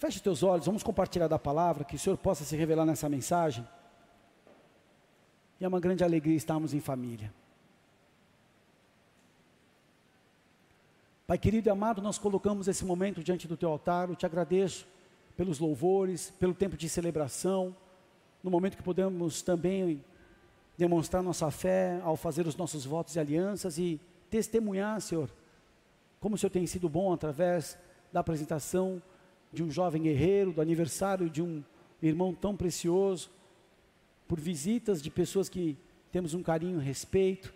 Feche teus olhos, vamos compartilhar da palavra, que o Senhor possa se revelar nessa mensagem. E é uma grande alegria estarmos em família. Pai querido e amado, nós colocamos esse momento diante do teu altar. Eu te agradeço pelos louvores, pelo tempo de celebração, no momento que podemos também demonstrar nossa fé ao fazer os nossos votos e alianças e testemunhar, Senhor, como o Senhor tem sido bom através da apresentação de um jovem guerreiro, do aniversário de um irmão tão precioso, por visitas de pessoas que temos um carinho respeito.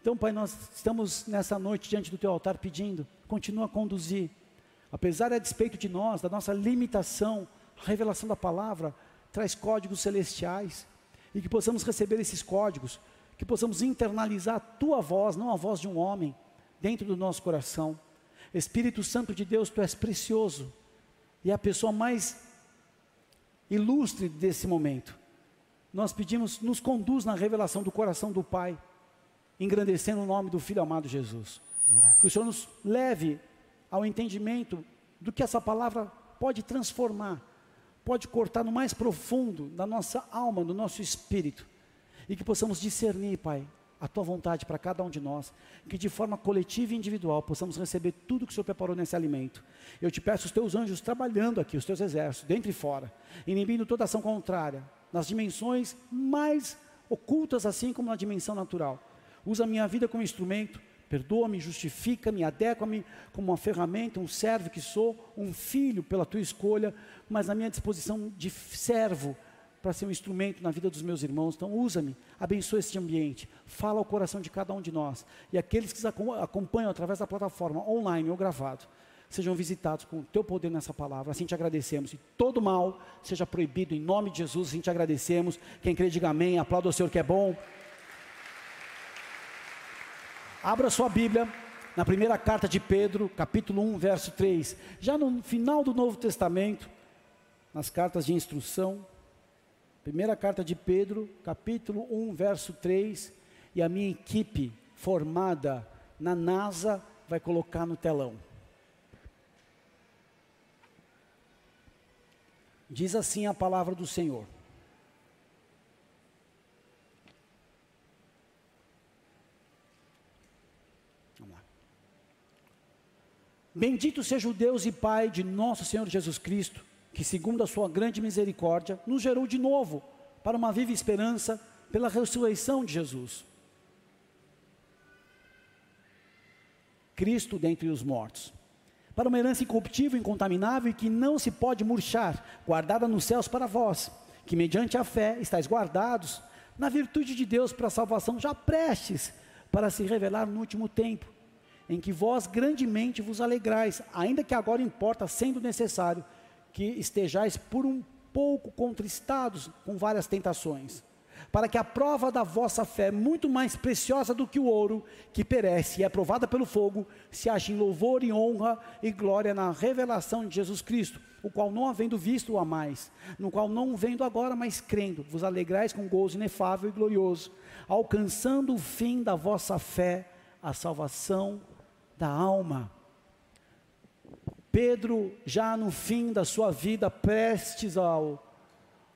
Então, Pai, nós estamos nessa noite diante do Teu altar pedindo, continua a conduzir, apesar a despeito de nós, da nossa limitação, a revelação da palavra traz códigos celestiais, e que possamos receber esses códigos, que possamos internalizar a Tua voz, não a voz de um homem, dentro do nosso coração. Espírito Santo de Deus, Tu és precioso, e é a pessoa mais ilustre desse momento. Nós pedimos, nos conduz na revelação do coração do Pai, engrandecendo o nome do Filho amado Jesus. Que o Senhor nos leve ao entendimento do que essa palavra pode transformar, pode cortar no mais profundo da nossa alma, do nosso espírito, e que possamos discernir, Pai, a tua vontade para cada um de nós, que de forma coletiva e individual possamos receber tudo que o Senhor preparou nesse alimento. Eu te peço os teus anjos trabalhando aqui, os teus exércitos, dentro e fora, inibindo toda ação contrária, nas dimensões mais ocultas, assim como na dimensão natural. Usa a minha vida como instrumento, perdoa-me, justifica-me, adequa-me como uma ferramenta, um servo que sou, um filho pela tua escolha, mas na minha disposição de servo para ser um instrumento na vida dos meus irmãos. Então, usa-me, abençoa este ambiente, fala ao coração de cada um de nós. E aqueles que acompanham através da plataforma, online ou gravado, sejam visitados com o teu poder nessa palavra. Assim te agradecemos. E todo mal seja proibido em nome de Jesus. Assim te agradecemos. Quem crê, diga amém. Aplauda o Senhor que é bom. Abra sua Bíblia na primeira carta de Pedro, capítulo 1, verso 3. Já no final do Novo Testamento, nas cartas de instrução, Primeira carta de Pedro, capítulo 1, verso 3, e a minha equipe formada na NASA vai colocar no telão. Diz assim a palavra do Senhor. Bendito seja o Deus e Pai de nosso Senhor Jesus Cristo que, segundo a sua grande misericórdia, nos gerou de novo para uma viva esperança pela ressurreição de Jesus. Cristo dentre os mortos. Para uma herança incorruptível, incontaminável e que não se pode murchar, guardada nos céus para vós, que mediante a fé estáis guardados na virtude de Deus para a salvação já prestes para se revelar no último tempo, em que vós grandemente vos alegrais, ainda que agora importa, sendo necessário, que estejais por um pouco contristados com várias tentações, para que a prova da vossa fé, muito mais preciosa do que o ouro, que perece e é provada pelo fogo, se ache em louvor e honra e glória na revelação de Jesus Cristo, o qual não havendo visto o amais, no qual não vendo agora, mas crendo, vos alegrais com gozo inefável e glorioso, alcançando o fim da vossa fé, a salvação da alma. Pedro, já no fim da sua vida, prestes ao,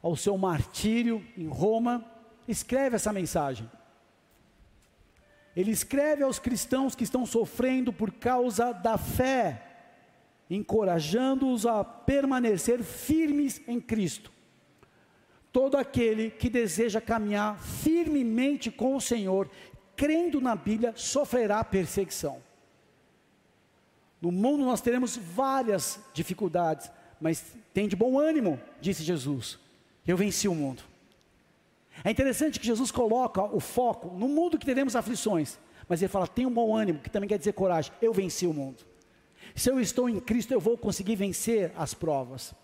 ao seu martírio em Roma, escreve essa mensagem. Ele escreve aos cristãos que estão sofrendo por causa da fé, encorajando-os a permanecer firmes em Cristo. Todo aquele que deseja caminhar firmemente com o Senhor, crendo na Bíblia, sofrerá perseguição. No mundo nós teremos várias dificuldades, mas tem de bom ânimo, disse Jesus. Eu venci o mundo. É interessante que Jesus coloca o foco no mundo que teremos aflições, mas ele fala: tem um bom ânimo, que também quer dizer coragem. Eu venci o mundo. Se eu estou em Cristo, eu vou conseguir vencer as provas.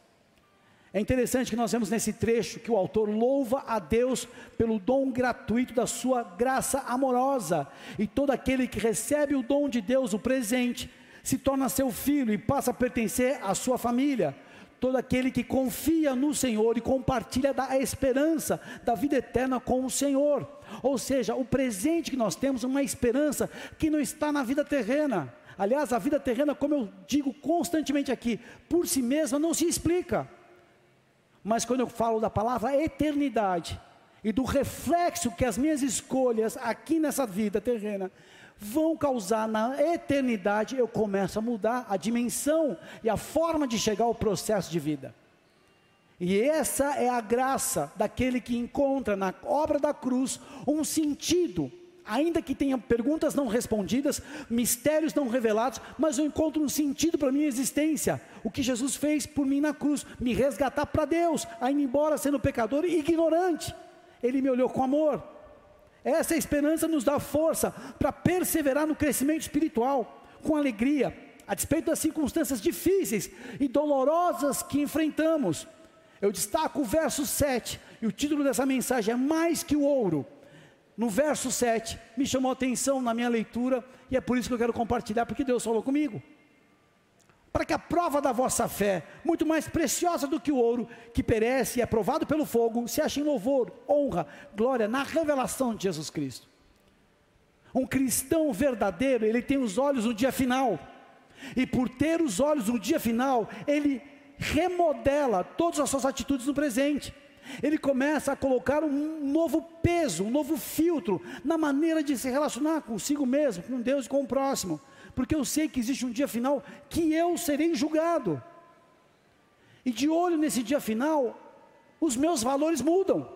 É interessante que nós vemos nesse trecho que o autor louva a Deus pelo dom gratuito da sua graça amorosa, e todo aquele que recebe o dom de Deus, o presente, se torna seu filho e passa a pertencer à sua família. Todo aquele que confia no Senhor e compartilha da esperança da vida eterna com o Senhor. Ou seja, o presente que nós temos é uma esperança que não está na vida terrena. Aliás, a vida terrena, como eu digo constantemente aqui, por si mesma não se explica. Mas quando eu falo da palavra eternidade e do reflexo que as minhas escolhas aqui nessa vida terrena vão causar na eternidade, eu começo a mudar a dimensão e a forma de chegar ao processo de vida. E essa é a graça daquele que encontra na obra da cruz um sentido, ainda que tenha perguntas não respondidas, mistérios não revelados, mas eu encontro um sentido para a minha existência. O que Jesus fez por mim na cruz, me resgatar para Deus, ainda embora sendo pecador e ignorante. Ele me olhou com amor. Essa esperança nos dá força para perseverar no crescimento espiritual, com alegria, a despeito das circunstâncias difíceis e dolorosas que enfrentamos. Eu destaco o verso 7, e o título dessa mensagem é Mais que o ouro. No verso 7, me chamou a atenção na minha leitura, e é por isso que eu quero compartilhar, porque Deus falou comigo. Para que a prova da vossa fé, muito mais preciosa do que o ouro, que perece e é provado pelo fogo, se ache em louvor, honra, glória na revelação de Jesus Cristo. Um cristão verdadeiro, ele tem os olhos no dia final, e por ter os olhos no dia final, ele remodela todas as suas atitudes no presente. Ele começa a colocar um novo peso, um novo filtro na maneira de se relacionar consigo mesmo, com Deus e com o próximo. Porque eu sei que existe um dia final que eu serei julgado. E de olho nesse dia final, os meus valores mudam.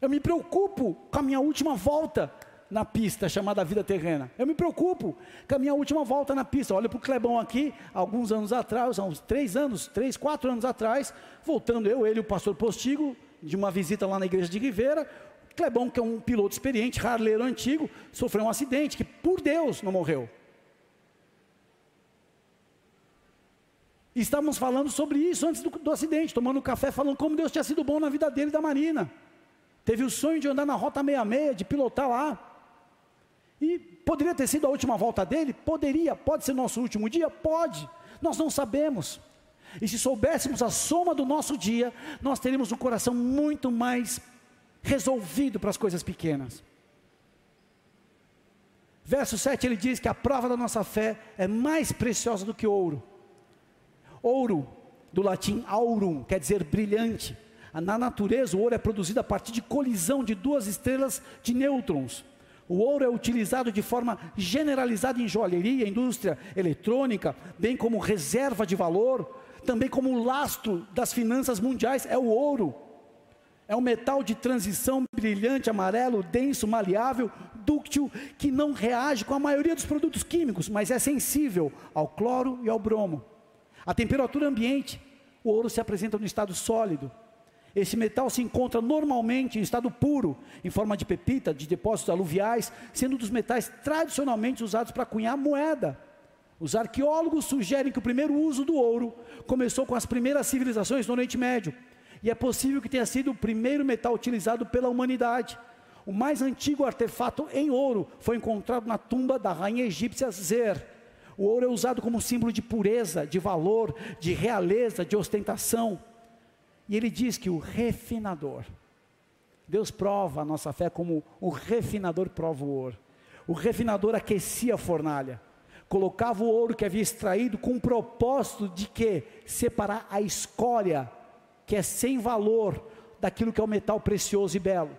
Eu me preocupo com a minha última volta na pista chamada vida terrena. Eu me preocupo com a minha última volta na pista. Olha para o Clebão aqui, alguns anos atrás, há uns três anos, três, quatro anos atrás, voltando eu, ele e o pastor Postigo, de uma visita lá na igreja de Ribeira. Clebão, que é um piloto experiente, harleiro antigo, sofreu um acidente que, por Deus, não morreu. Estávamos falando sobre isso antes do, do acidente, tomando café, falando como Deus tinha sido bom na vida dele e da Marina. Teve o sonho de andar na Rota 66, de pilotar lá. E poderia ter sido a última volta dele? Poderia. Pode ser nosso último dia? Pode. Nós não sabemos. E se soubéssemos a soma do nosso dia, nós teríamos um coração muito mais resolvido para as coisas pequenas. Verso 7 ele diz que a prova da nossa fé é mais preciosa do que ouro. Ouro, do latim aurum, quer dizer brilhante. Na natureza, o ouro é produzido a partir de colisão de duas estrelas de nêutrons. O ouro é utilizado de forma generalizada em joalheria, indústria eletrônica, bem como reserva de valor, também como lastro das finanças mundiais, é o ouro. É um metal de transição brilhante, amarelo, denso, maleável, dúctil, que não reage com a maioria dos produtos químicos, mas é sensível ao cloro e ao bromo. A temperatura ambiente, o ouro se apresenta no estado sólido. Esse metal se encontra normalmente em estado puro, em forma de pepita, de depósitos aluviais, sendo um dos metais tradicionalmente usados para cunhar moeda. Os arqueólogos sugerem que o primeiro uso do ouro começou com as primeiras civilizações no Oriente Médio, e é possível que tenha sido o primeiro metal utilizado pela humanidade. O mais antigo artefato em ouro foi encontrado na tumba da rainha egípcia Zer. O ouro é usado como símbolo de pureza, de valor, de realeza, de ostentação. E ele diz que o refinador, Deus prova a nossa fé como o refinador prova o ouro. O refinador aquecia a fornalha, colocava o ouro que havia extraído com o propósito de que separar a escória, que é sem valor, daquilo que é o metal precioso e belo.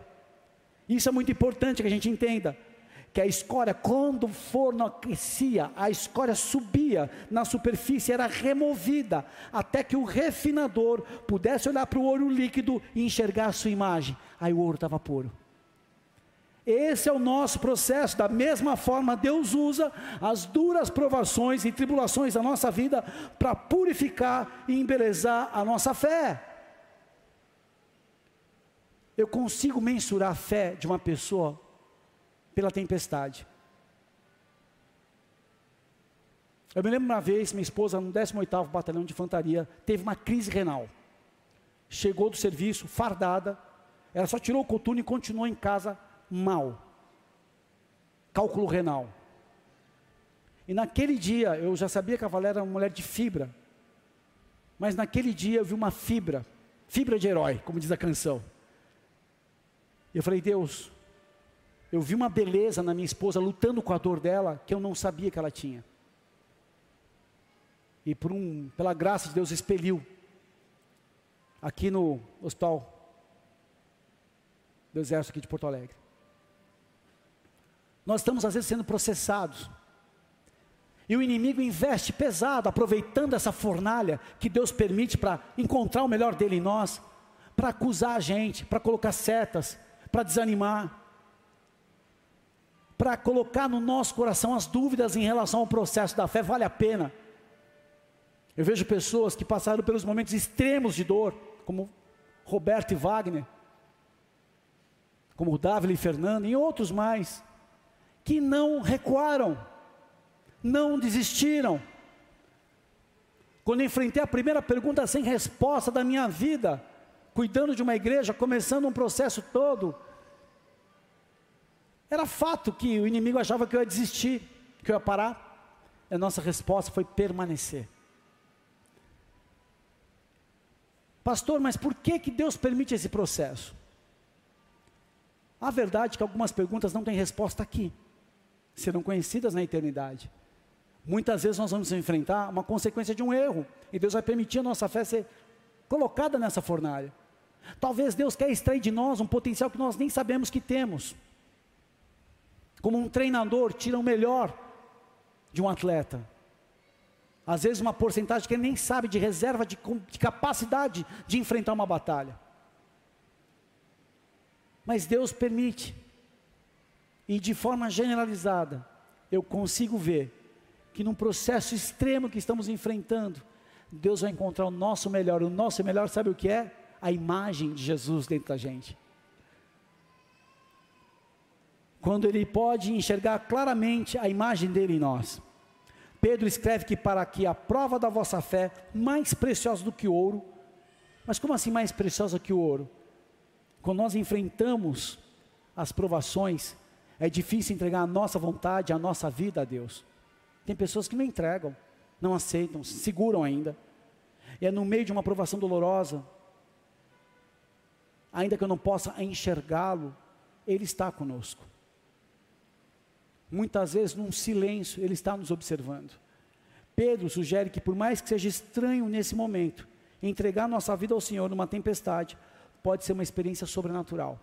Isso é muito importante que a gente entenda que a escória, quando o forno aquecia, a escória subia na superfície, era removida, até que o refinador pudesse olhar para o ouro líquido e enxergar a sua imagem. Aí o ouro estava puro. Esse é o nosso processo. Da mesma forma, Deus usa as duras provações e tribulações da nossa vida para purificar e embelezar a nossa fé. Eu consigo mensurar a fé de uma pessoa pela tempestade. Eu me lembro uma vez, minha esposa, no 18º Batalhão de Infantaria, teve uma crise renal. Chegou do serviço, fardada, ela só tirou o coturno e continuou em casa mal. Cálculo renal. E naquele dia, eu já sabia que a Valéria era uma mulher de fibra. Mas naquele dia eu vi uma fibra, fibra de herói, como diz a canção. E eu falei, Deus, eu vi uma beleza na minha esposa lutando com a dor dela que eu não sabia que ela tinha. e por um, pela graça de Deus expeliu aqui no hospital do exército aqui de Porto Alegre. Nós estamos às vezes sendo processados. E o inimigo investe pesado, aproveitando essa fornalha que Deus permite para encontrar o melhor dele em nós, para acusar a gente, para colocar setas, para desanimar, para colocar no nosso coração as dúvidas em relação ao processo da fé, vale a pena. Eu vejo pessoas que passaram pelos momentos extremos de dor, como Roberto e Wagner, como Davi e Fernando, e outros mais, que não recuaram, não desistiram. Quando enfrentei a primeira pergunta sem resposta da minha vida, cuidando de uma igreja, começando um processo todo, era fato que o inimigo achava que eu ia desistir, que eu ia parar. A nossa resposta foi permanecer. Pastor, mas por que, que Deus permite esse processo? A verdade é que algumas perguntas não têm resposta aqui, serão conhecidas na eternidade. Muitas vezes nós vamos enfrentar uma consequência de um erro, e Deus vai permitir a nossa fé ser colocada nessa fornalha. Talvez Deus quer extrair de nós um potencial que nós nem sabemos que temos. Como um treinador tira o melhor de um atleta. Às vezes uma porcentagem que ele nem sabe de reserva de, de capacidade de enfrentar uma batalha. Mas Deus permite. E de forma generalizada, eu consigo ver que num processo extremo que estamos enfrentando, Deus vai encontrar o nosso melhor. O nosso melhor, sabe o que é? A imagem de Jesus dentro da gente. Quando Ele pode enxergar claramente a imagem dele em nós. Pedro escreve que para que a prova da vossa fé, mais preciosa do que ouro, mas como assim mais preciosa que o ouro? Quando nós enfrentamos as provações, é difícil entregar a nossa vontade, a nossa vida a Deus. Tem pessoas que não entregam, não aceitam, seguram ainda. E é no meio de uma provação dolorosa, ainda que eu não possa enxergá-lo, Ele está conosco. Muitas vezes, num silêncio, Ele está nos observando. Pedro sugere que, por mais que seja estranho nesse momento, entregar nossa vida ao Senhor numa tempestade, pode ser uma experiência sobrenatural.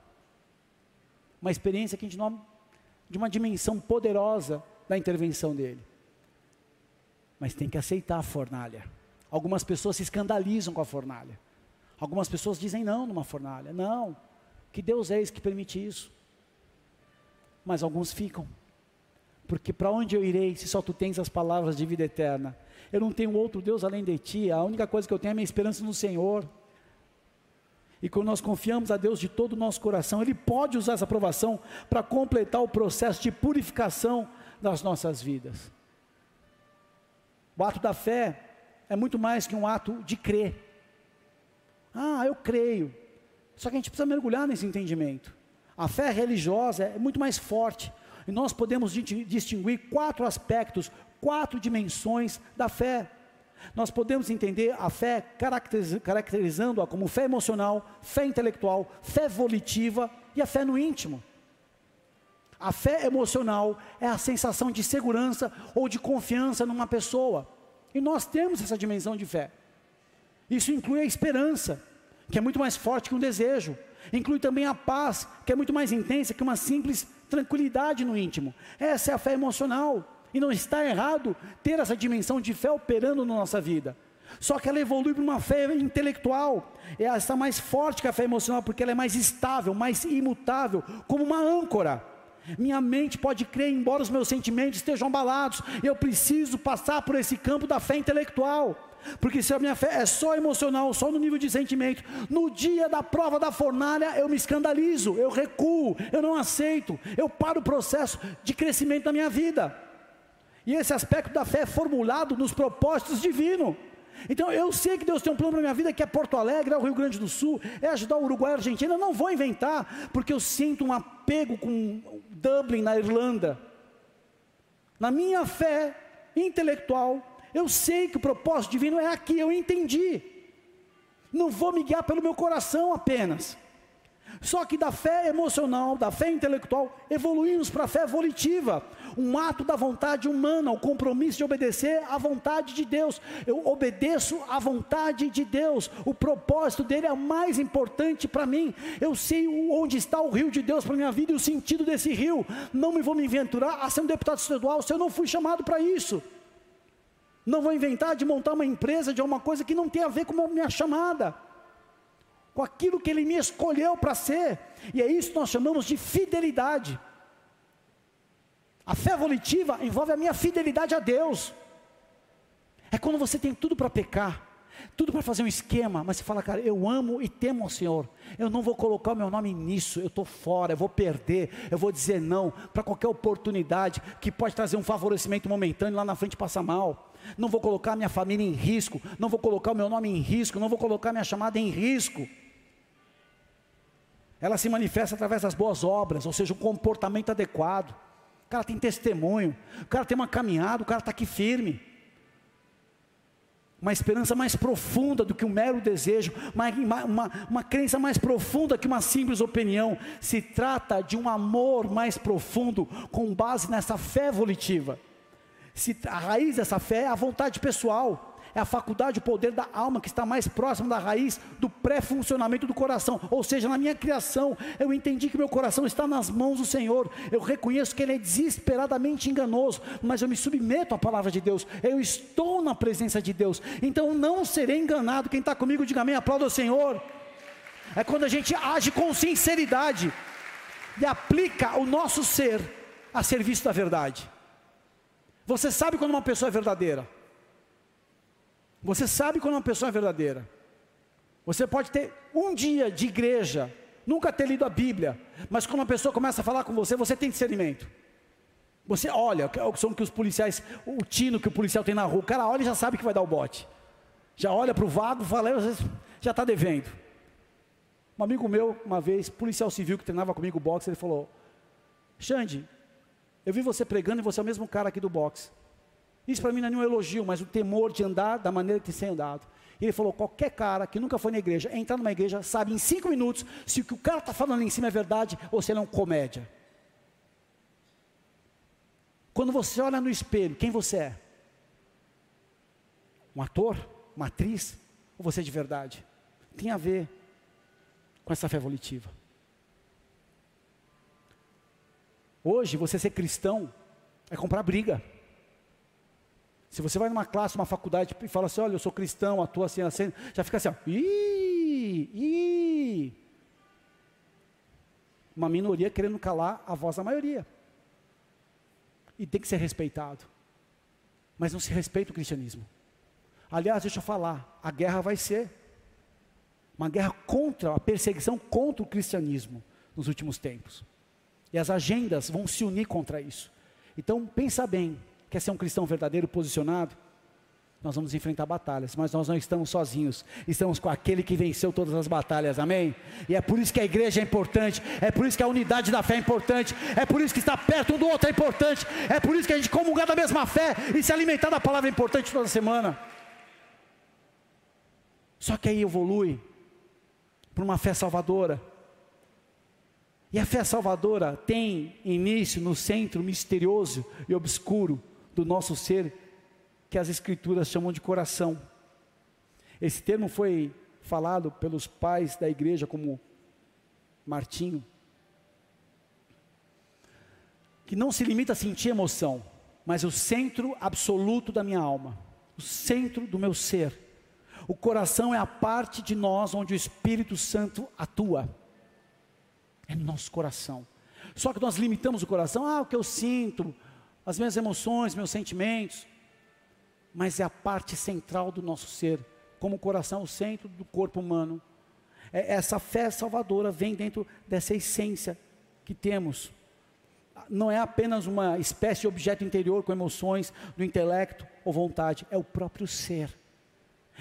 Uma experiência que a gente não, de uma dimensão poderosa da intervenção dele. Mas tem que aceitar a fornalha. Algumas pessoas se escandalizam com a fornalha. Algumas pessoas dizem não numa fornalha. Não, que Deus é esse que permite isso. Mas alguns ficam porque para onde eu irei se só tu tens as palavras de vida eterna? Eu não tenho outro Deus além de ti, a única coisa que eu tenho é minha esperança no Senhor. E quando nós confiamos a Deus de todo o nosso coração, Ele pode usar essa aprovação para completar o processo de purificação das nossas vidas. O ato da fé é muito mais que um ato de crer. Ah, eu creio. Só que a gente precisa mergulhar nesse entendimento. A fé religiosa é muito mais forte. E nós podemos distinguir quatro aspectos, quatro dimensões da fé. Nós podemos entender a fé caracterizando-a como fé emocional, fé intelectual, fé volitiva e a fé no íntimo. A fé emocional é a sensação de segurança ou de confiança numa pessoa. E nós temos essa dimensão de fé. Isso inclui a esperança, que é muito mais forte que um desejo. Inclui também a paz, que é muito mais intensa que uma simples tranquilidade no íntimo. Essa é a fé emocional. E não está errado ter essa dimensão de fé operando na nossa vida. Só que ela evolui para uma fé intelectual. Ela está mais forte que a fé emocional, porque ela é mais estável, mais imutável, como uma âncora. Minha mente pode crer, embora os meus sentimentos estejam abalados. Eu preciso passar por esse campo da fé intelectual. Porque se a minha fé é só emocional, só no nível de sentimento, no dia da prova da fornalha eu me escandalizo, eu recuo, eu não aceito, eu paro o processo de crescimento da minha vida. E esse aspecto da fé é formulado nos propósitos divinos. Então eu sei que Deus tem um plano para minha vida que é Porto Alegre, é o Rio Grande do Sul, é ajudar o Uruguai e a Argentina. Eu não vou inventar, porque eu sinto um apego com Dublin na Irlanda. Na minha fé intelectual, eu sei que o propósito divino é aqui, eu entendi. Não vou me guiar pelo meu coração apenas. Só que da fé emocional, da fé intelectual, evoluímos para a fé volitiva, um ato da vontade humana, o compromisso de obedecer à vontade de Deus. Eu obedeço à vontade de Deus, o propósito dele é o mais importante para mim. Eu sei onde está o rio de Deus para minha vida e o sentido desse rio. Não me vou me aventurar a ser um deputado estadual se eu não fui chamado para isso. Não vou inventar de montar uma empresa de alguma coisa que não tem a ver com a minha chamada com aquilo que Ele me escolheu para ser, e é isso que nós chamamos de fidelidade. A fé volitiva envolve a minha fidelidade a Deus. É quando você tem tudo para pecar, tudo para fazer um esquema, mas você fala, cara, eu amo e temo ao Senhor, eu não vou colocar o meu nome nisso, eu estou fora, eu vou perder, eu vou dizer não para qualquer oportunidade que pode trazer um favorecimento momentâneo lá na frente passar mal. Não vou colocar minha família em risco, não vou colocar o meu nome em risco, não vou colocar minha chamada em risco. Ela se manifesta através das boas obras, ou seja, um comportamento adequado. O cara tem testemunho, o cara tem uma caminhada, o cara está aqui firme. Uma esperança mais profunda do que um mero desejo, uma, uma, uma, crença mais profunda que uma simples opinião. Se trata de um amor mais profundo, com base nessa fé volitiva. Se, a raiz dessa fé é a vontade pessoal é a faculdade, o poder da alma que está mais próximo da raiz do pré-funcionamento do coração. Ou seja, na minha criação, eu entendi que meu coração está nas mãos do Senhor. Eu reconheço que Ele é desesperadamente enganoso, mas eu me submeto à palavra de Deus. Eu estou na presença de Deus. Então não serei enganado. Quem está comigo, diga amém, aplauda o Senhor. É quando a gente age com sinceridade e aplica o nosso ser a serviço da verdade. Você sabe quando uma pessoa é verdadeira? Você sabe quando uma pessoa é verdadeira. Você pode ter um dia de igreja, nunca ter lido a Bíblia, mas quando uma pessoa começa a falar com você, você tem discernimento. Você olha, o som que os policiais, o tino que o policial tem na rua, o cara olha e já sabe que vai dar o bote. Já olha para o vago, fala, já está devendo. Um amigo meu, uma vez, policial civil que treinava comigo boxe, ele falou: Xande, eu vi você pregando e você é o mesmo cara aqui do boxe. Isso para mim não é nenhum elogio, mas o temor de andar da maneira que tem andado. E ele falou: qualquer cara que nunca foi na igreja, entrar numa igreja, sabe em cinco minutos se o que o cara está falando em cima é verdade ou se ele é um comédia. Quando você olha no espelho, quem você é? Um ator? Uma atriz? Ou você é de verdade? Tem a ver com essa fé volitiva. Hoje, você ser cristão é comprar briga. Se você vai numa classe, uma faculdade e fala assim, olha, eu sou cristão, atuo assim, assim, já fica assim, ó, ih, ih. Uma minoria querendo calar a voz da maioria. E tem que ser respeitado. Mas não se respeita o cristianismo. Aliás, deixa eu falar, a guerra vai ser uma guerra contra, a perseguição contra o cristianismo nos últimos tempos. E as agendas vão se unir contra isso. Então, pensa bem, Quer ser um cristão verdadeiro, posicionado? Nós vamos enfrentar batalhas, mas nós não estamos sozinhos, estamos com aquele que venceu todas as batalhas, amém? E é por isso que a igreja é importante, é por isso que a unidade da fé é importante, é por isso que estar perto um do outro é importante, é por isso que a gente comungar da mesma fé e se alimentar da palavra é importante toda semana. Só que aí evolui para uma fé salvadora. E a fé salvadora tem início no centro misterioso e obscuro do nosso ser, que as Escrituras chamam de coração. Esse termo foi falado pelos pais da igreja, como Martinho, que não se limita a sentir emoção, mas o centro absoluto da minha alma, o centro do meu ser. O coração é a parte de nós onde o Espírito Santo atua. É no nosso coração. Só que nós limitamos o coração, ah, o que eu sinto, as minhas emoções, meus sentimentos, mas é a parte central do nosso ser, como o coração, o centro do corpo humano. É, essa fé salvadora vem dentro dessa essência que temos. Não é apenas uma espécie de objeto interior com emoções do intelecto ou vontade, é o próprio ser.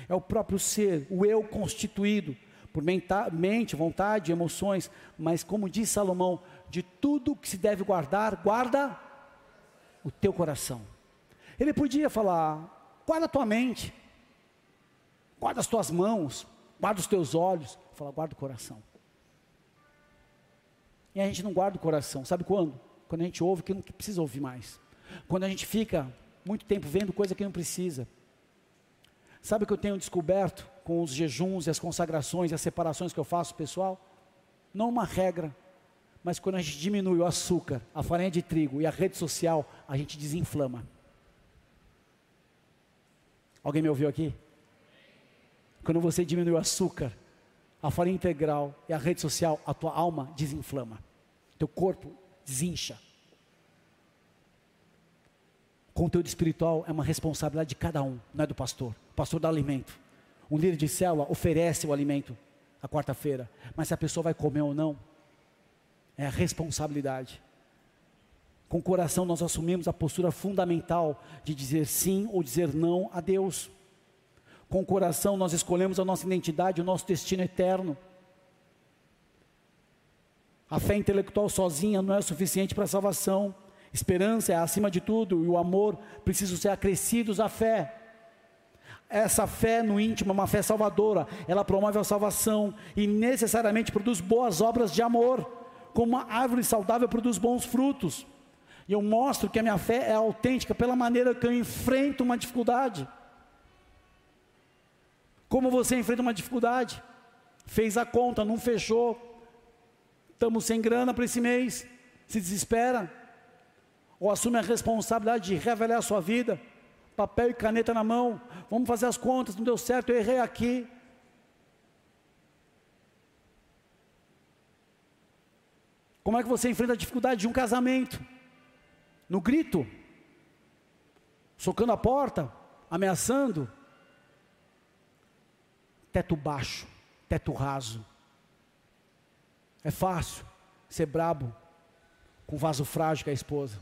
É o próprio ser, o eu constituído por mente, vontade, emoções, mas como diz Salomão, de tudo que se deve guardar, guarda o teu coração. Ele podia falar: guarda a tua mente, guarda as tuas mãos, guarda os teus olhos. Fala, guarda o coração. E a gente não guarda o coração. Sabe quando? Quando a gente ouve que não precisa ouvir mais. Quando a gente fica muito tempo vendo coisa que não precisa. Sabe o que eu tenho descoberto com os jejuns e as consagrações e as separações que eu faço, pessoal? Não uma regra, mas quando a gente diminui o açúcar, a farinha de trigo e a rede social, a gente desinflama. Alguém me ouviu aqui? Quando você diminui o açúcar, a farinha integral e a rede social, a tua alma desinflama. Teu corpo desincha. Conteúdo espiritual é uma responsabilidade de cada um, não é do pastor. O pastor dá alimento. Um líder de célula oferece o alimento a quarta-feira, mas se a pessoa vai comer ou não, é a responsabilidade. Com o coração nós assumimos a postura fundamental de dizer sim ou dizer não a Deus. Com o coração nós escolhemos a nossa identidade, o nosso destino eterno. A fé intelectual sozinha não é suficiente para a salvação. Esperança é acima de tudo e o amor precisam ser acrescidos à fé. Essa fé no íntimo é uma fé salvadora, ela promove a salvação e necessariamente produz boas obras de amor, como uma árvore saudável produz bons frutos. E eu mostro que a minha fé é autêntica pela maneira que eu enfrento uma dificuldade. Como você enfrenta uma dificuldade? Fez a conta, não fechou, estamos sem grana para esse mês, se desespera, ou assume a responsabilidade de revelar a sua vida, papel e caneta na mão, vamos fazer as contas, não deu certo, eu errei aqui. Como é que você enfrenta a dificuldade de um casamento? No grito, socando a porta, ameaçando, teto baixo, teto raso. É fácil ser brabo com vaso frágil com a esposa.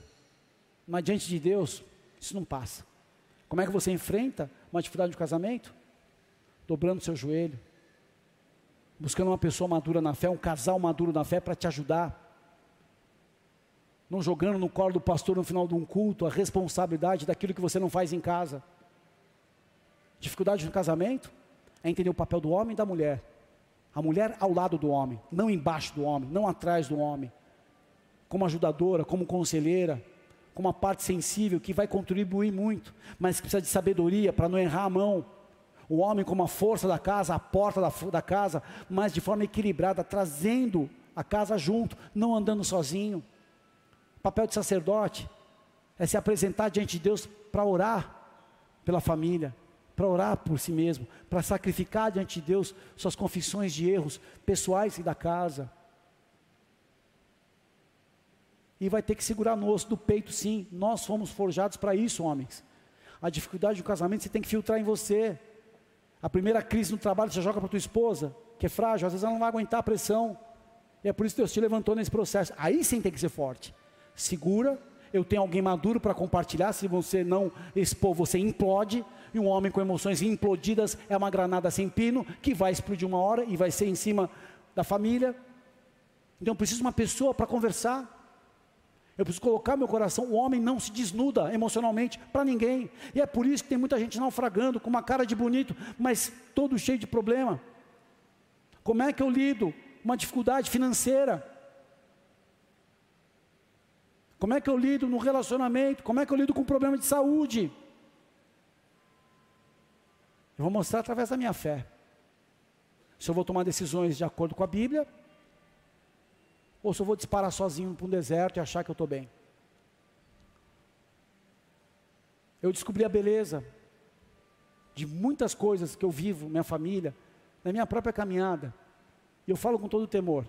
Mas diante de Deus, isso não passa. Como é que você enfrenta uma dificuldade de casamento? Dobrando seu joelho, buscando uma pessoa madura na fé, um casal maduro na fé para te ajudar. Não jogando no colo do pastor no final de um culto a responsabilidade daquilo que você não faz em casa. Dificuldade no casamento é entender o papel do homem e da mulher. A mulher ao lado do homem, não embaixo do homem, não atrás do homem. Como ajudadora, como conselheira, com uma parte sensível que vai contribuir muito, mas que precisa de sabedoria para não errar a mão. O homem como a força da casa, a porta da, da casa, mas de forma equilibrada, trazendo a casa junto, não andando sozinho. O papel de sacerdote é se apresentar diante de Deus para orar pela família, para orar por si mesmo, para sacrificar diante de Deus suas confissões de erros pessoais e da casa e vai ter que segurar no osso do peito, sim. Nós fomos forjados para isso, homens. A dificuldade do casamento você tem que filtrar em você. A primeira crise no trabalho você joga para tua esposa, que é frágil, às vezes ela não vai aguentar a pressão. E é por isso que Deus te levantou nesse processo. Aí sim tem que ser forte. Segura, eu tenho alguém maduro para compartilhar. Se você não expor, você implode. E um homem com emoções implodidas é uma granada sem pino que vai explodir uma hora e vai ser em cima da família. Então preciso de uma pessoa para conversar. Eu preciso colocar meu coração. O homem não se desnuda emocionalmente para ninguém. E é por isso que tem muita gente naufragando, com uma cara de bonito, mas todo cheio de problema. Como é que eu lido uma dificuldade financeira? Como é que eu lido no relacionamento? Como é que eu lido com um problema de saúde? Eu vou mostrar através da minha fé. Se eu vou tomar decisões de acordo com a Bíblia, ou se eu vou disparar sozinho para um deserto e achar que eu estou bem. Eu descobri a beleza de muitas coisas que eu vivo, minha família, na minha própria caminhada. E eu falo com todo temor.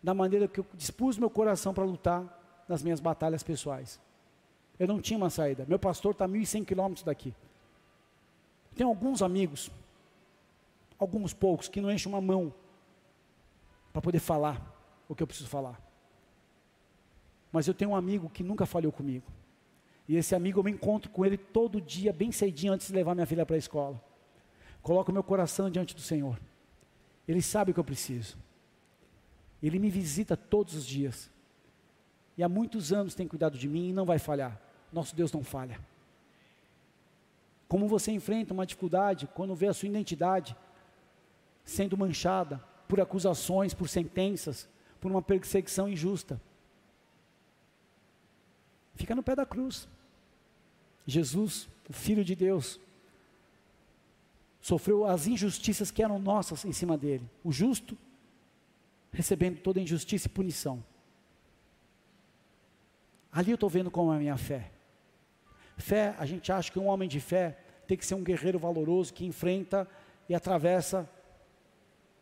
Da maneira que eu dispus meu coração para lutar nas minhas batalhas pessoais. Eu não tinha uma saída. Meu pastor está a 1.100 quilômetros daqui. Tem alguns amigos, alguns poucos, que não enchem uma mão para poder falar o que eu preciso falar. Mas eu tenho um amigo que nunca falhou comigo. E esse amigo eu me encontro com ele todo dia, bem cedinho, antes de levar minha filha para a escola. Coloco meu coração diante do Senhor. Ele sabe o que eu preciso. Ele me visita todos os dias. E há muitos anos tem cuidado de mim e não vai falhar. Nosso Deus não falha. Como você enfrenta uma dificuldade quando vê a sua identidade sendo manchada por acusações, por sentenças, por uma perseguição injusta. Fica no pé da cruz. Jesus, o Filho de Deus, sofreu as injustiças que eram nossas em cima dele. O justo recebendo toda injustiça e punição. Ali eu estou vendo como é a minha fé. Fé, a gente acha que um homem de fé tem que ser um guerreiro valoroso que enfrenta e atravessa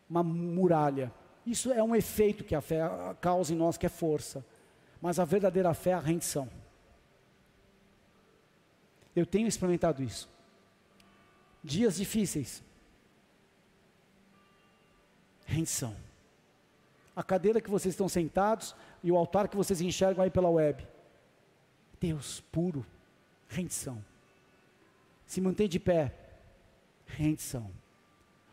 uma muralha. Isso é um efeito que a fé causa em nós, que é força. Mas a verdadeira fé é a rendição. Eu tenho experimentado isso. Dias difíceis. Rendição. A cadeira que vocês estão sentados e o altar que vocês enxergam aí pela web. Deus puro, rendição. Se mantém de pé, rendição.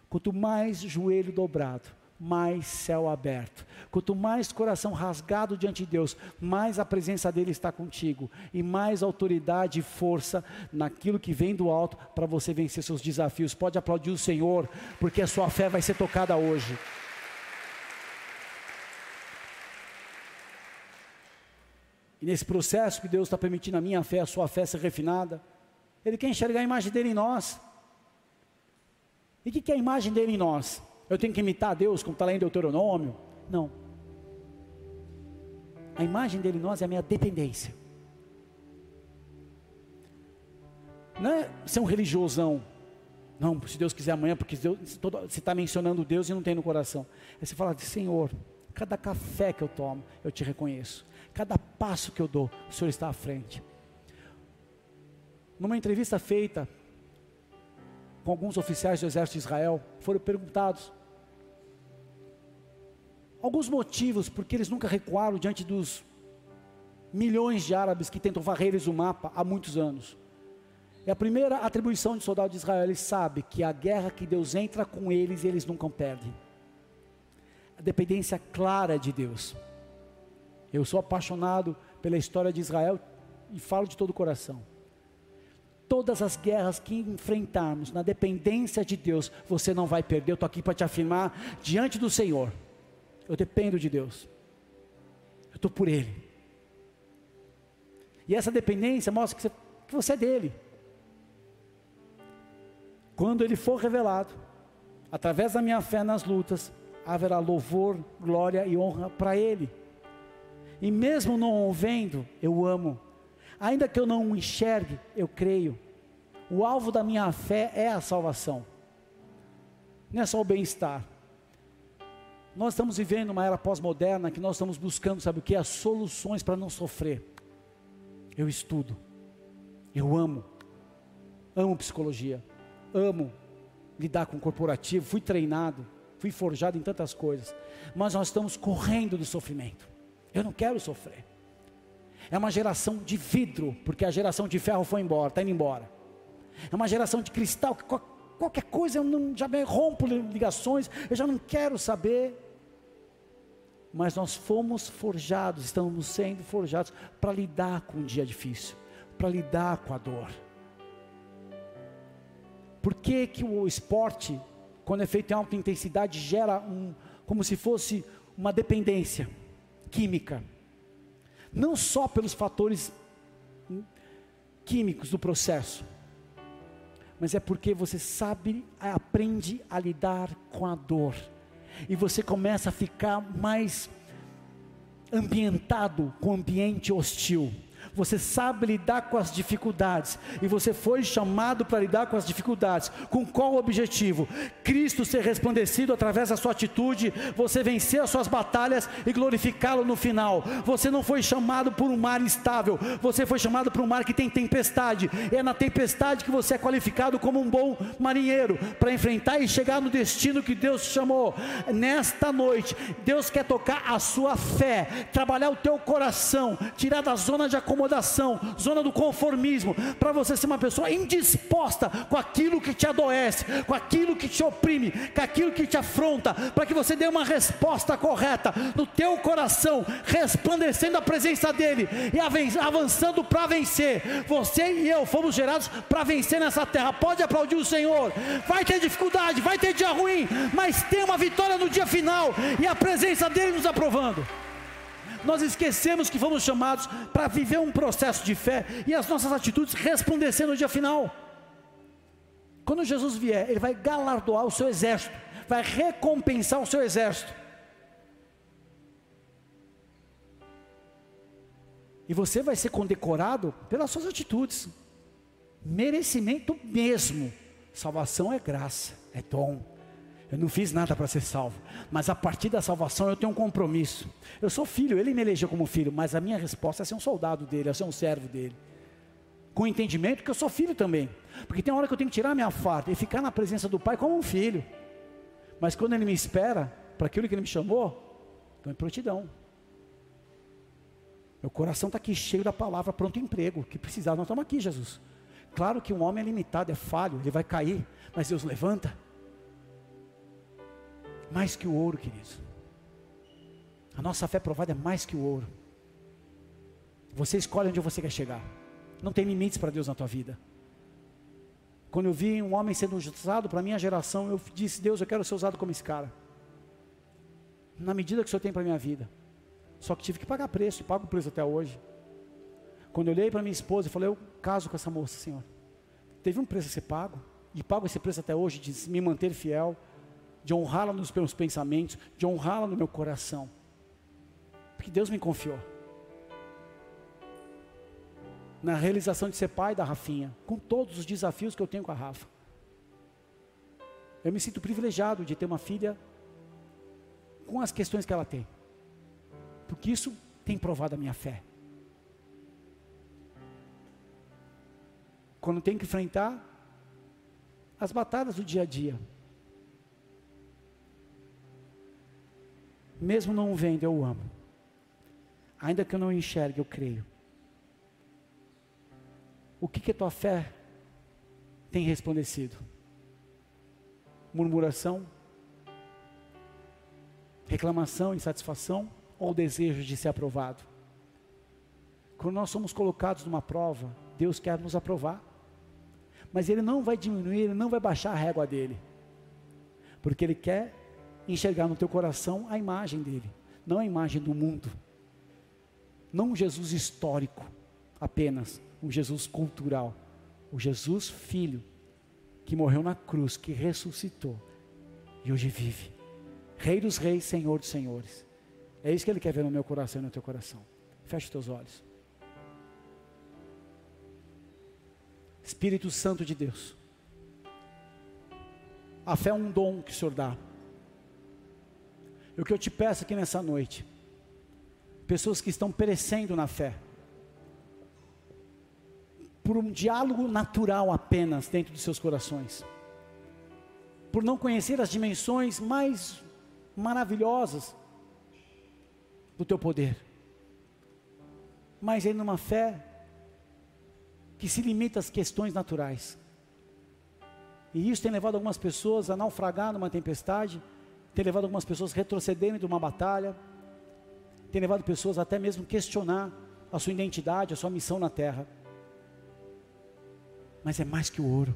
Quanto mais joelho dobrado, mais céu aberto. Quanto mais coração rasgado diante de Deus, mais a presença dele está contigo e mais autoridade e força naquilo que vem do alto para você vencer seus desafios. Pode aplaudir o Senhor, porque a sua fé vai ser tocada hoje. E nesse processo que Deus está permitindo a minha fé, a sua fé ser refinada, Ele quer enxergar a imagem dele em nós. E o que, que é a imagem dele em nós? Eu tenho que imitar Deus, como está lá em Deuteronômio? Não. A imagem dele em nós é a minha dependência. Não é ser um religiosão. Não, se Deus quiser amanhã, porque Deus, você está mencionando Deus e não tem no coração. É você falar, Senhor, cada café que eu tomo, eu te reconheço. Cada passo que eu dou, o Senhor está à frente. Numa entrevista feita com alguns oficiais do exército de Israel, foram perguntados alguns motivos porque eles nunca recuaram diante dos milhões de árabes que tentam varrer eles o mapa há muitos anos. E a primeira atribuição de soldado de Israel, ele sabe que a guerra que Deus entra com eles, eles nunca perdem. A dependência clara de Deus. Eu sou apaixonado pela história de Israel e falo de todo o coração. Todas as guerras que enfrentarmos na dependência de Deus, você não vai perder. Eu estou aqui para te afirmar diante do Senhor. Eu dependo de Deus. Eu estou por Ele. E essa dependência mostra que você, que você é dele. Quando Ele for revelado, através da minha fé nas lutas, haverá louvor, glória e honra para Ele. E mesmo não o vendo, eu amo. Ainda que eu não o enxergue, eu creio. O alvo da minha fé é a salvação. Não é só o bem-estar. Nós estamos vivendo uma era pós-moderna que nós estamos buscando, sabe o que? As soluções para não sofrer. Eu estudo. Eu amo. Amo psicologia. Amo lidar com o corporativo. Fui treinado. Fui forjado em tantas coisas. Mas nós estamos correndo do sofrimento. Eu não quero sofrer. É uma geração de vidro, porque a geração de ferro foi embora, está indo embora. É uma geração de cristal, que qualquer coisa eu não, já me rompo ligações, eu já não quero saber. Mas nós fomos forjados, estamos sendo forjados para lidar com um dia difícil, para lidar com a dor. Por que, que o esporte, quando é feito em alta intensidade, gera um, como se fosse uma dependência? química. Não só pelos fatores químicos do processo, mas é porque você sabe, aprende a lidar com a dor, e você começa a ficar mais ambientado com o ambiente hostil você sabe lidar com as dificuldades, e você foi chamado para lidar com as dificuldades. Com qual objetivo? Cristo ser resplandecido através da sua atitude, você vencer as suas batalhas e glorificá-lo no final. Você não foi chamado por um mar instável, você foi chamado por um mar que tem tempestade. É na tempestade que você é qualificado como um bom marinheiro para enfrentar e chegar no destino que Deus chamou. Nesta noite, Deus quer tocar a sua fé, trabalhar o teu coração, tirar da zona de acomodação acomodação, zona do conformismo, para você ser uma pessoa indisposta com aquilo que te adoece, com aquilo que te oprime, com aquilo que te afronta, para que você dê uma resposta correta no teu coração, resplandecendo a presença dele e avançando para vencer. Você e eu fomos gerados para vencer nessa terra. Pode aplaudir o Senhor. Vai ter dificuldade, vai ter dia ruim, mas tem uma vitória no dia final e a presença dele nos aprovando nós esquecemos que fomos chamados para viver um processo de fé e as nossas atitudes resplandecer no dia final. Quando Jesus vier, Ele vai galardoar o seu exército, vai recompensar o seu exército. E você vai ser condecorado pelas suas atitudes, merecimento mesmo. Salvação é graça, é dom. Eu não fiz nada para ser salvo, mas a partir da salvação eu tenho um compromisso. Eu sou filho, ele me elegeu como filho, mas a minha resposta é ser um soldado dele, é ser um servo dele. Com o entendimento que eu sou filho também. Porque tem hora que eu tenho que tirar minha farda e ficar na presença do pai como um filho. Mas quando ele me espera para aquilo que ele me chamou, então é prontidão. Meu coração está aqui cheio da palavra, pronto emprego, que precisar, nós estamos aqui, Jesus. Claro que um homem é limitado, é falho, ele vai cair, mas Deus levanta. Mais que o ouro, queridos. A nossa fé provada é mais que o ouro. Você escolhe onde você quer chegar. Não tem limites para Deus na tua vida. Quando eu vi um homem sendo usado para a minha geração, eu disse: Deus, eu quero ser usado como esse cara. Na medida que o Senhor tem para a minha vida. Só que tive que pagar preço, e pago preço até hoje. Quando eu olhei para minha esposa e falei: Eu caso com essa moça, Senhor. Teve um preço a ser pago, e pago esse preço até hoje de me manter fiel de honrá-la nos meus pensamentos, de honrá-la no meu coração. Porque Deus me confiou. Na realização de ser pai da Rafinha, com todos os desafios que eu tenho com a Rafa. Eu me sinto privilegiado de ter uma filha com as questões que ela tem. Porque isso tem provado a minha fé. Quando tenho que enfrentar as batalhas do dia a dia, Mesmo não vendo, eu amo. Ainda que eu não enxergue, eu creio. O que, que a tua fé tem resplandecido? Murmuração? Reclamação, insatisfação? Ou desejo de ser aprovado? Quando nós somos colocados numa prova, Deus quer nos aprovar. Mas Ele não vai diminuir, Ele não vai baixar a régua dele. Porque Ele quer enxergar no teu coração a imagem dele, não a imagem do mundo. Não um Jesus histórico apenas, um Jesus cultural, o Jesus filho que morreu na cruz, que ressuscitou e hoje vive. Rei dos reis, Senhor dos senhores. É isso que ele quer ver no meu coração e no teu coração. Feche os teus olhos. Espírito Santo de Deus. A fé é um dom que o Senhor dá. O que eu te peço aqui nessa noite, pessoas que estão perecendo na fé, por um diálogo natural apenas dentro de seus corações, por não conhecer as dimensões mais maravilhosas do teu poder, mas em uma fé que se limita às questões naturais. E isso tem levado algumas pessoas a naufragar numa tempestade, tem levado algumas pessoas retrocederem de uma batalha, tem levado pessoas até mesmo questionar a sua identidade, a sua missão na terra. Mas é mais que o ouro.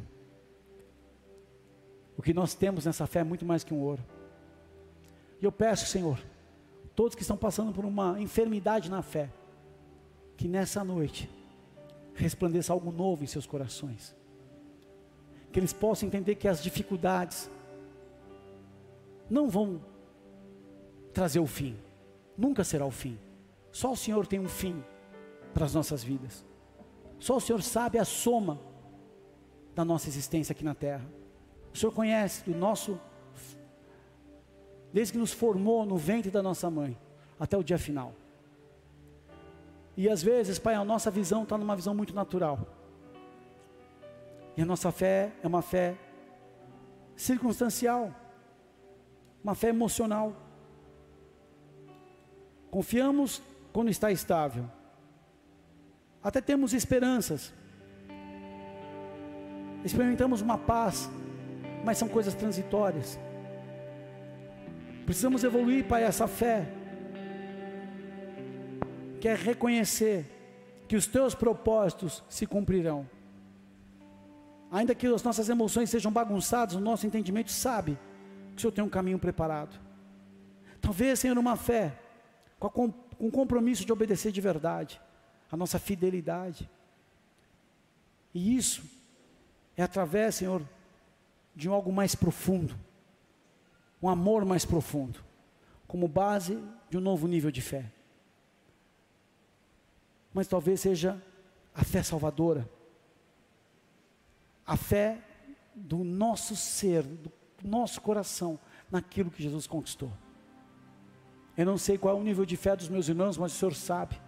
O que nós temos nessa fé é muito mais que um ouro. E eu peço, Senhor, todos que estão passando por uma enfermidade na fé, que nessa noite resplandeça algo novo em seus corações. Que eles possam entender que as dificuldades, não vão trazer o fim, nunca será o fim. Só o Senhor tem um fim para as nossas vidas. Só o Senhor sabe a soma da nossa existência aqui na terra. O Senhor conhece do nosso, desde que nos formou no ventre da nossa mãe, até o dia final. E às vezes, Pai, a nossa visão está numa visão muito natural. E a nossa fé é uma fé circunstancial uma fé emocional. Confiamos quando está estável. até temos esperanças, experimentamos uma paz, mas são coisas transitórias. Precisamos evoluir para essa fé, que é reconhecer que os teus propósitos se cumprirão. Ainda que as nossas emoções sejam bagunçadas, o nosso entendimento sabe o Senhor tem um caminho preparado. Talvez, Senhor, uma fé, com um compromisso de obedecer de verdade, a nossa fidelidade. E isso é através, Senhor, de algo mais profundo, um amor mais profundo, como base de um novo nível de fé. Mas talvez seja a fé salvadora, a fé do nosso ser, do nosso coração, naquilo que Jesus conquistou. Eu não sei qual é o nível de fé dos meus irmãos, mas o Senhor sabe.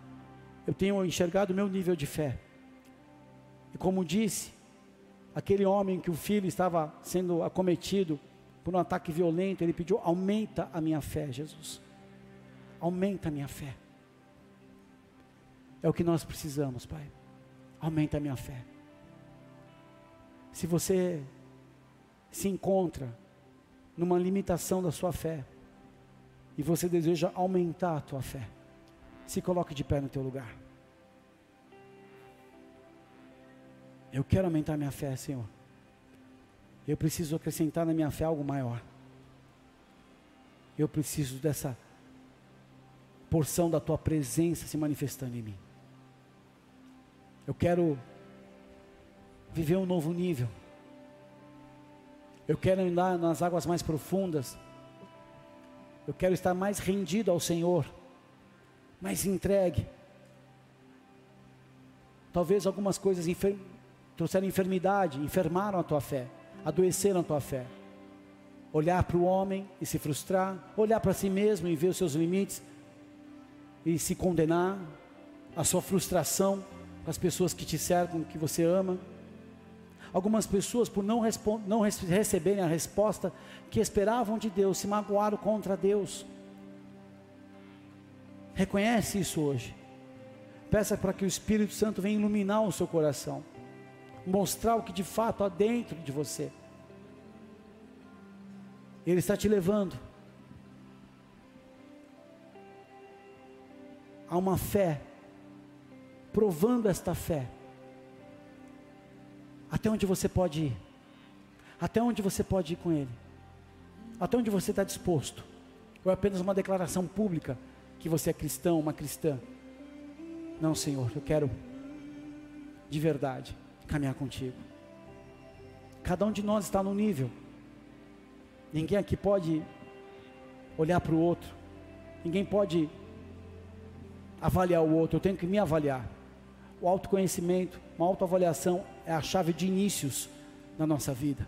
Eu tenho enxergado o meu nível de fé. E como disse, aquele homem que o filho estava sendo acometido por um ataque violento, ele pediu: aumenta a minha fé, Jesus. Aumenta a minha fé. É o que nós precisamos, Pai. Aumenta a minha fé. Se você se encontra numa limitação da sua fé e você deseja aumentar a tua fé, se coloque de pé no teu lugar. Eu quero aumentar minha fé, Senhor. Eu preciso acrescentar na minha fé algo maior. Eu preciso dessa porção da tua presença se manifestando em mim. Eu quero viver um novo nível. Eu quero andar nas águas mais profundas. Eu quero estar mais rendido ao Senhor, mais entregue. Talvez algumas coisas enfer trouxeram enfermidade, enfermaram a tua fé, adoeceram a tua fé. Olhar para o homem e se frustrar, olhar para si mesmo e ver os seus limites e se condenar, a sua frustração com as pessoas que te cercam, que você ama. Algumas pessoas, por não, não receberem a resposta que esperavam de Deus, se magoaram contra Deus. Reconhece isso hoje. Peça para que o Espírito Santo venha iluminar o seu coração, mostrar o que de fato há dentro de você. Ele está te levando a uma fé, provando esta fé até onde você pode ir? Até onde você pode ir com Ele? Até onde você está disposto? Ou é apenas uma declaração pública que você é cristão, uma cristã? Não, Senhor, eu quero de verdade caminhar contigo. Cada um de nós está no nível. Ninguém aqui pode olhar para o outro. Ninguém pode avaliar o outro. Eu tenho que me avaliar. O autoconhecimento, uma autoavaliação é a chave de inícios na nossa vida.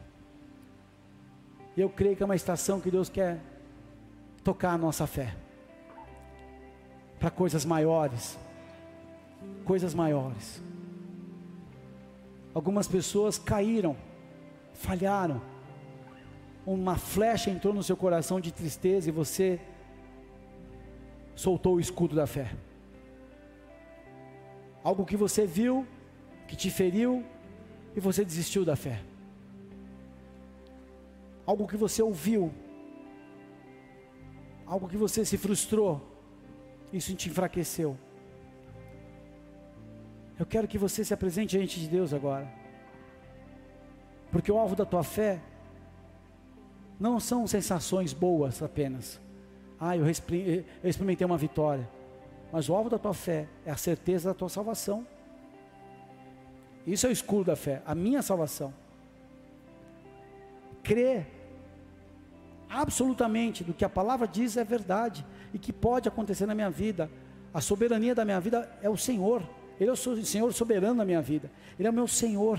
E eu creio que é uma estação que Deus quer tocar a nossa fé para coisas maiores. Coisas maiores. Algumas pessoas caíram, falharam. Uma flecha entrou no seu coração de tristeza e você soltou o escudo da fé. Algo que você viu, que te feriu, e você desistiu da fé. Algo que você ouviu, algo que você se frustrou, isso te enfraqueceu. Eu quero que você se apresente diante de Deus agora, porque o alvo da tua fé não são sensações boas apenas. Ah, eu, experimentei uma vitória. Mas o alvo da tua fé é a certeza da tua salvação. Isso é o escudo da fé, a minha salvação. Crer absolutamente do que a palavra diz é verdade e que pode acontecer na minha vida. A soberania da minha vida é o Senhor. Ele é o Senhor soberano da minha vida. Ele é o meu Senhor.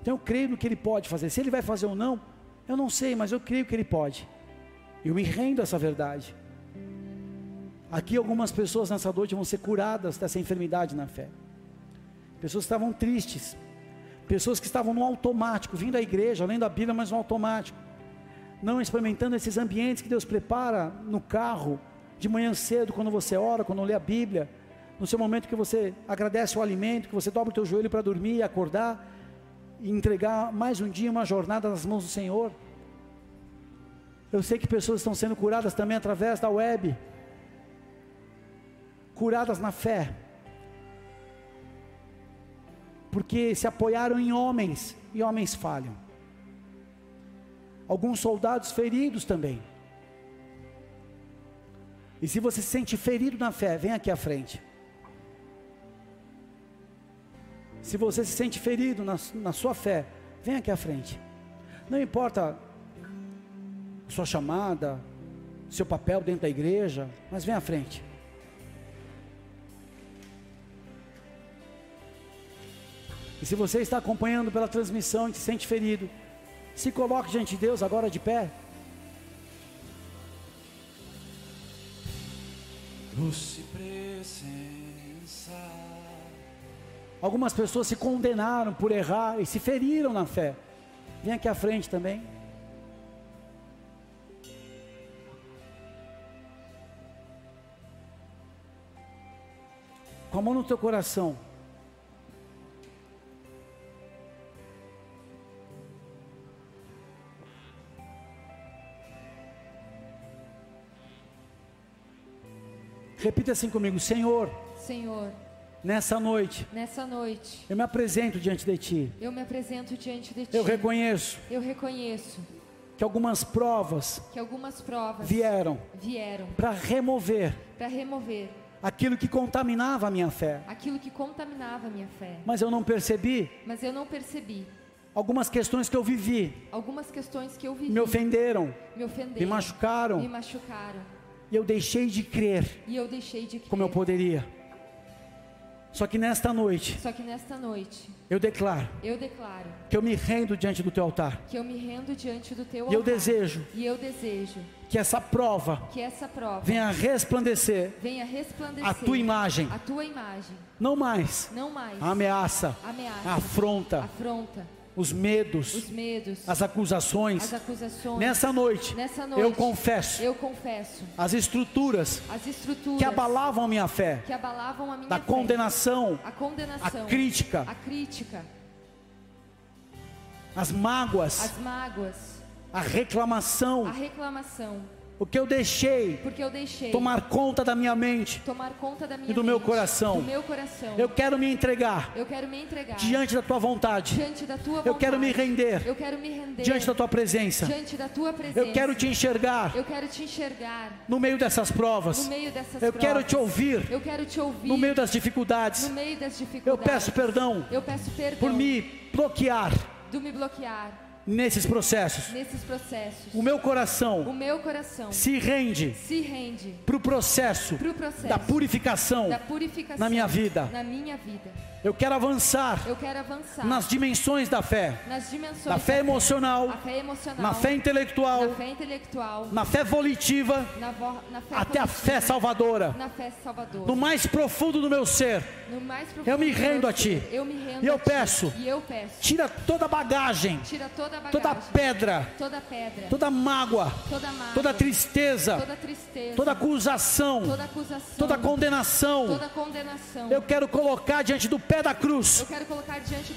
Então eu creio no que Ele pode fazer. Se Ele vai fazer ou não, eu não sei, mas eu creio que Ele pode. Eu me rendo a essa verdade. Aqui algumas pessoas nessa noite vão ser curadas dessa enfermidade na fé pessoas que estavam tristes, pessoas que estavam no automático, vindo à igreja, lendo a Bíblia, mas no automático, não experimentando esses ambientes que Deus prepara no carro, de manhã cedo, quando você ora, quando lê a Bíblia, no seu momento que você agradece o alimento, que você dobra o teu joelho para dormir e acordar e entregar mais um dia, uma jornada nas mãos do Senhor. Eu sei que pessoas estão sendo curadas também através da web, curadas na fé, porque se apoiaram em homens e homens falham. Alguns soldados feridos também. E se você se sente ferido na fé, vem aqui à frente. Se você se sente ferido na, na sua fé, vem aqui à frente. Não importa sua chamada, seu papel dentro da igreja, mas vem à frente. E se você está acompanhando pela transmissão e se sente ferido, se coloque diante de Deus agora de pé. Doce presença. Algumas pessoas se condenaram por errar e se feriram na fé. Vem aqui à frente também. Com a mão no teu coração. Repita assim comigo, Senhor. Senhor Nessa noite. Nessa noite. Eu me apresento diante de ti. Eu me apresento diante de ti. Eu reconheço. Eu reconheço. Que algumas provas. Que algumas provas. Vieram. Vieram. Para remover. Para remover. Aquilo que contaminava a minha fé. Aquilo que contaminava a minha fé. Mas eu não percebi. Mas eu não percebi. Algumas questões que eu vivi. Algumas questões que eu vivi. Me ofenderam. Me ofenderam. Me machucaram. Me machucaram. E eu deixei de crer. E eu deixei de crer. Como eu poderia. Só que nesta noite. Só que nesta noite. Eu declaro. Eu declaro. Que eu me rendo diante do teu altar. Que eu me rendo diante do teu altar. E eu desejo. E eu desejo. Que essa prova. Que essa prova. Venha resplandecer. Venha resplandecer. A tua imagem. A tua imagem. Não mais. Não mais. A ameaça. Ameaça. A afronta. Afronta os medos, os medos, as acusações. As acusações. Nessa noite, Nessa noite, eu confesso, eu confesso, as estruturas, as estruturas que abalavam a minha fé, que abalavam a minha da fé, condenação, a condenação, a crítica, a crítica, as mágoas, as mágoas, a reclamação, a reclamação o que eu deixei, porque eu deixei tomar conta da minha mente, tomar conta da minha e do mente, meu coração. Do meu coração. Eu quero me entregar. Eu quero me entregar diante da tua vontade. Diante da tua vontade. Eu quero me render. Eu quero me render diante da tua presença. Da tua presença. Eu quero te enxergar. Eu quero te enxergar no meio dessas provas. Meio dessas eu provas. quero te ouvir. Eu quero te ouvir no meio das dificuldades. Meio das dificuldades. Eu peço perdão. Eu peço perdão por me bloquear. Do me bloquear nesses processos. Nesses processos. O meu coração. O meu coração. Se rende. Se rende. Para o processo. processo. Da purificação. Da purificação. Na minha vida. Na minha vida. Eu quero avançar. Eu quero avançar. Nas dimensões da fé. Nas dimensões da fé, da emocional, fé. Fé emocional. Na fé intelectual. Na fé intelectual. Na fé volitiva. Na, vo, na fé até volitiva, a fé salvadora. Na fé salvadora. No mais profundo do meu ser. Eu me rendo a ti. Eu me rendo e eu peço. E eu peço. Tira toda a bagagem. Tira toda a bagagem. Toda a pedra. Toda pedra. Toda mágoa. Toda mágoa. Toda tristeza. Toda tristeza. Toda acusação. Toda acusação. Toda condenação. Toda condenação. Eu quero colocar diante do pé da cruz. Eu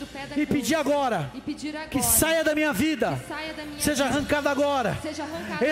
pé da e. Pedir agora, e pedir agora. Que saia da minha vida. Da minha seja vida. arrancado agora. Seja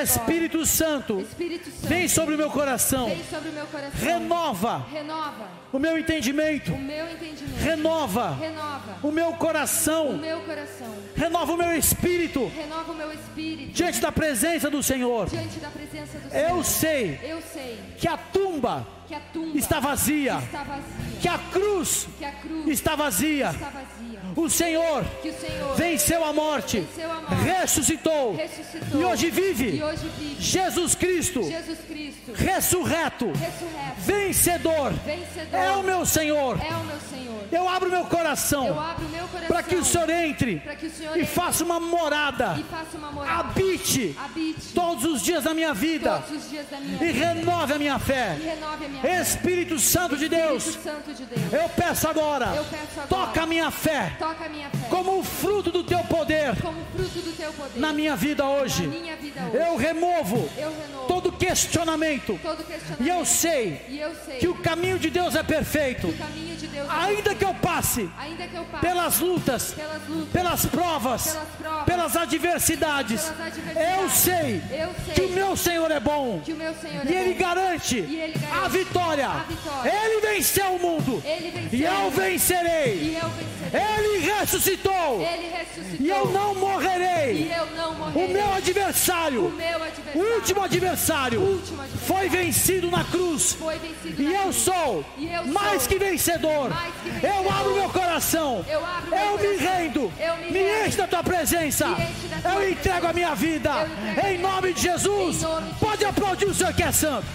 Espírito agora. Santo. Espírito Santo. Vem sobre o meu coração. O meu coração. Renova. Renova. O meu entendimento. O meu entendimento. Renova. Renova. O meu coração. O meu coração. Renova o meu espírito. Renova o meu espírito. Diante da presença do Senhor. Presença do Eu Senhor. sei. Eu sei. Que a tumba. Que a tumba está vazia. Está vazia. Que a cruz. Que a cruz está vazia. Está vazia. O Senhor, que o Senhor venceu a morte, venceu a morte ressuscitou, ressuscitou e, hoje vive, e hoje vive Jesus Cristo, Jesus Cristo ressurreto, ressurreto vencedor, vencedor é o meu Senhor. É o meu Senhor. Eu abro meu coração. Eu abro meu coração para que o Senhor entre o Senhor e faça uma morada, e faça uma morada. habite Habite todos os dias da minha vida da minha e vida. renove a minha fé. renove a minha fé. Espírito Santo de Deus, Santo de Deus. eu peço agora, Eu peço agora. toca a minha fé Toca a minha fé. como o fruto do teu poder do teu poder. na minha vida hoje. minha vida hoje. Eu removo Eu renovo todo questionamento todo questionamento. e eu sei E eu sei que o caminho de Deus é perfeito. Ainda que eu passe que eu passe pelas lutas, pelas lutas, pelas provas, Pelas provas, pelas adversidades, pelas adversidades, eu sei eu sei que o meu Senhor é bom meu Senhor e é Ele bom. garante E Ele garante a vitória. a vitória. Ele venceu o mundo venceu e eu vencerei. e eu vencerei. Ele ressuscitou Ele ressuscitou e eu não morrerei. eu não morrerei. O meu o adversário, meu o adversário, último adversário, último adversário foi vencido na cruz. vencido E na eu cruz. sou E eu sou mais que vencedor. Eu abro meu coração. Eu me coração. rendo. Eu me Me rendo. enche da tua presença. Da tua Eu presença. entrego a minha vida. Em nome de. Jesus. Pode aplaudir o Senhor que é santo.